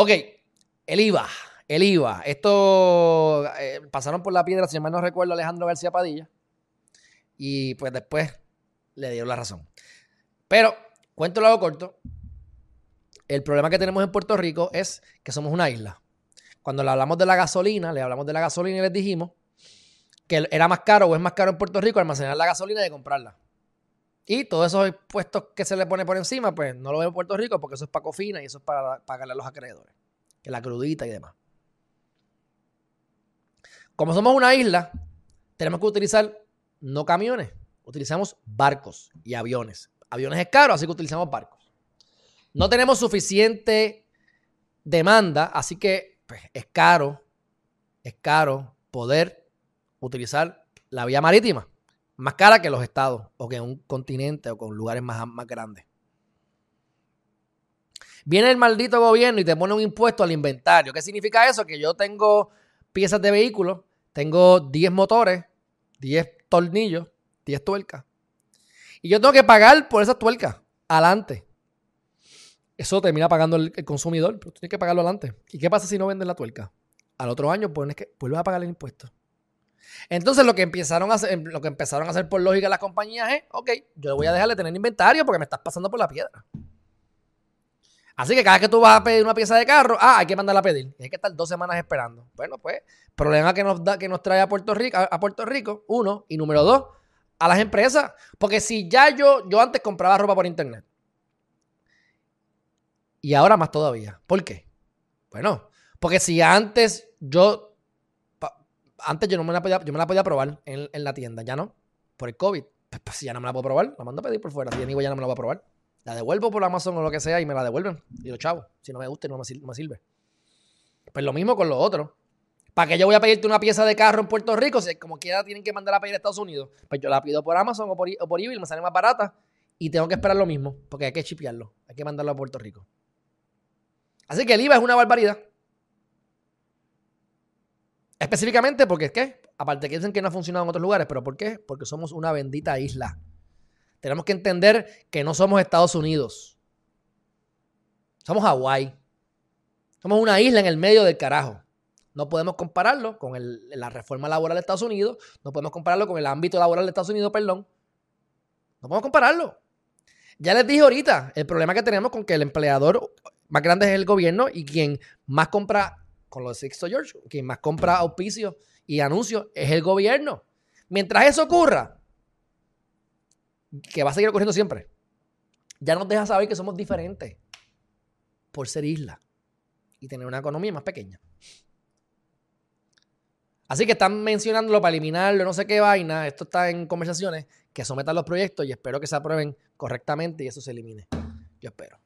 Ok, el IVA. El IVA. Esto eh, pasaron por la piedra, si mal no recuerdo, Alejandro García Padilla. Y pues después le dieron la razón. Pero, cuento lo hago corto. El problema que tenemos en Puerto Rico es que somos una isla. Cuando le hablamos de la gasolina, le hablamos de la gasolina y les dijimos que era más caro o es más caro en Puerto Rico almacenar la gasolina y comprarla. Y todos esos impuestos que se le pone por encima, pues no lo veo en Puerto Rico porque eso es para cofina y eso es para pagarle a los acreedores. Que la crudita y demás. Como somos una isla, tenemos que utilizar no camiones, utilizamos barcos y aviones. Aviones es caro, así que utilizamos barcos. No tenemos suficiente demanda, así que pues, es caro, es caro poder utilizar la vía marítima más cara que los estados o que un continente o con lugares más, más grandes. Viene el maldito gobierno y te pone un impuesto al inventario. ¿Qué significa eso? Que yo tengo piezas de vehículos, tengo 10 motores, 10 tornillos, 10 tuercas. Y yo tengo que pagar por esas tuercas adelante. Eso termina pagando el, consumidor, pero tienes que pagarlo adelante. ¿Y qué pasa si no venden la tuerca? Al otro año pones que vuelves a pagar el impuesto. Entonces lo que empezaron a hacer, lo que empezaron a hacer por lógica las compañías es, ok, yo voy a dejar de tener inventario porque me estás pasando por la piedra. Así que cada vez que tú vas a pedir una pieza de carro, ah, hay que mandarla a pedir. Hay que estar dos semanas esperando. Bueno, pues, problema que nos da, que nos trae a Puerto Rico, a Puerto Rico, uno, y número dos, a las empresas. Porque si ya yo, yo antes compraba ropa por internet. Y ahora más todavía. ¿Por qué? Bueno, porque si antes yo antes yo no me la podía, yo me la podía probar en, la tienda, ya no, por el COVID. Pues, pues, ya no me la puedo probar, la mando a pedir por fuera. Si ya no me la voy a probar. La devuelvo por Amazon o lo que sea y me la devuelven. Y lo chavo, si no me gusta y no me, sirve. Pues lo mismo con lo otro. ¿Para qué yo voy a pedirte una pieza de carro en Puerto Rico? Si como quiera tienen que mandar a pedir a Estados Unidos. Pues yo la pido por Amazon o por, o por eBay, me sale más barata. Y tengo que esperar lo mismo, porque hay que chipearlo. Hay que mandarlo a Puerto Rico. Así que el IVA es una barbaridad. Específicamente porque es que, aparte que dicen que no ha funcionado en otros lugares, pero ¿por qué? Porque somos una bendita isla. Tenemos que entender que no somos Estados Unidos. Somos Hawái. Somos una isla en el medio del carajo. No podemos compararlo con la reforma laboral de Estados Unidos. No podemos compararlo con el ámbito laboral de Estados Unidos, perdón. No podemos compararlo. Ya les dije ahorita, el problema que tenemos con que el empleador más grande es el gobierno y quien más compra con los Sixto George, quien más compra auspicios y anuncios es el gobierno. Mientras eso ocurra, que va a seguir ocurriendo siempre, ya nos deja saber que somos diferentes por ser isla y tener una economía más pequeña. Así que están mencionándolo para eliminarlo, no sé qué vaina. Esto está en conversaciones que sometan los proyectos y espero que se aprueben correctamente y eso se elimine. Yo espero.